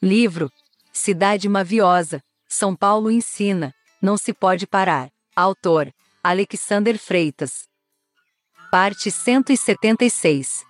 Livro Cidade Maviosa, São Paulo ensina, não se pode parar. Autor Alexander Freitas. Parte 176.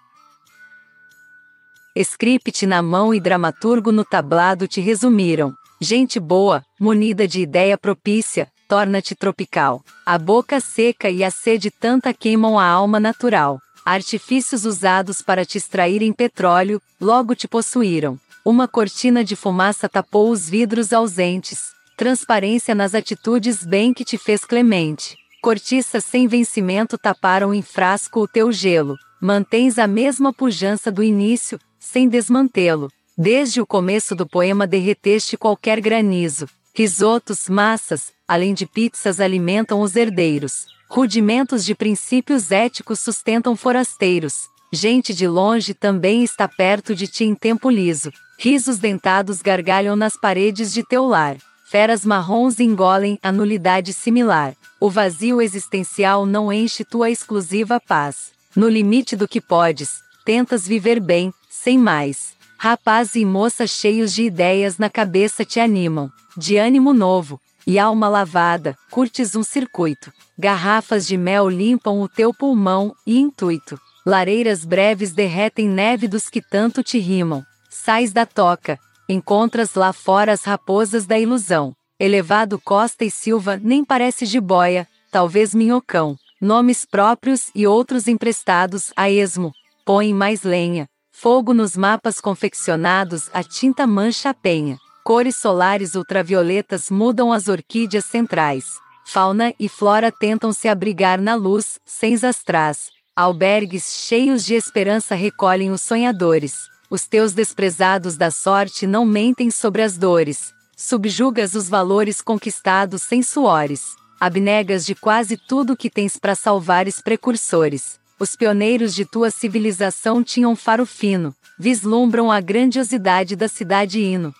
Script na mão e dramaturgo no tablado te resumiram. Gente boa, munida de ideia propícia, torna-te tropical. A boca seca e a sede tanta queimam a alma natural. Artifícios usados para te extraírem petróleo, logo te possuíram. Uma cortina de fumaça tapou os vidros ausentes. Transparência nas atitudes bem que te fez clemente. Cortiças sem vencimento taparam em frasco o teu gelo. Mantens a mesma pujança do início, sem desmantê-lo. Desde o começo do poema derreteste qualquer granizo. Risotos, massas, além de pizzas alimentam os herdeiros. Rudimentos de princípios éticos sustentam forasteiros. Gente de longe também está perto de ti em tempo liso. Risos dentados gargalham nas paredes de teu lar. Feras marrons engolem a nulidade similar. O vazio existencial não enche tua exclusiva paz. No limite do que podes, tentas viver bem, sem mais. Rapaz e moça cheios de ideias na cabeça te animam. De ânimo novo, e alma lavada, curtes um circuito. Garrafas de mel limpam o teu pulmão e intuito. Lareiras breves derretem neve dos que tanto te rimam. Sais da toca, encontras lá fora as raposas da ilusão. Elevado Costa e Silva nem parece jiboia, talvez minhocão. Nomes próprios e outros emprestados a esmo. Põe mais lenha. Fogo nos mapas confeccionados, a tinta mancha a penha. Cores solares ultravioletas mudam as orquídeas centrais. Fauna e flora tentam se abrigar na luz, sem astrais. Albergues cheios de esperança recolhem os sonhadores. Os teus desprezados da sorte não mentem sobre as dores. Subjugas os valores conquistados sem suores. Abnegas de quase tudo que tens para salvares precursores. Os pioneiros de tua civilização tinham faro fino, vislumbram a grandiosidade da cidade hino.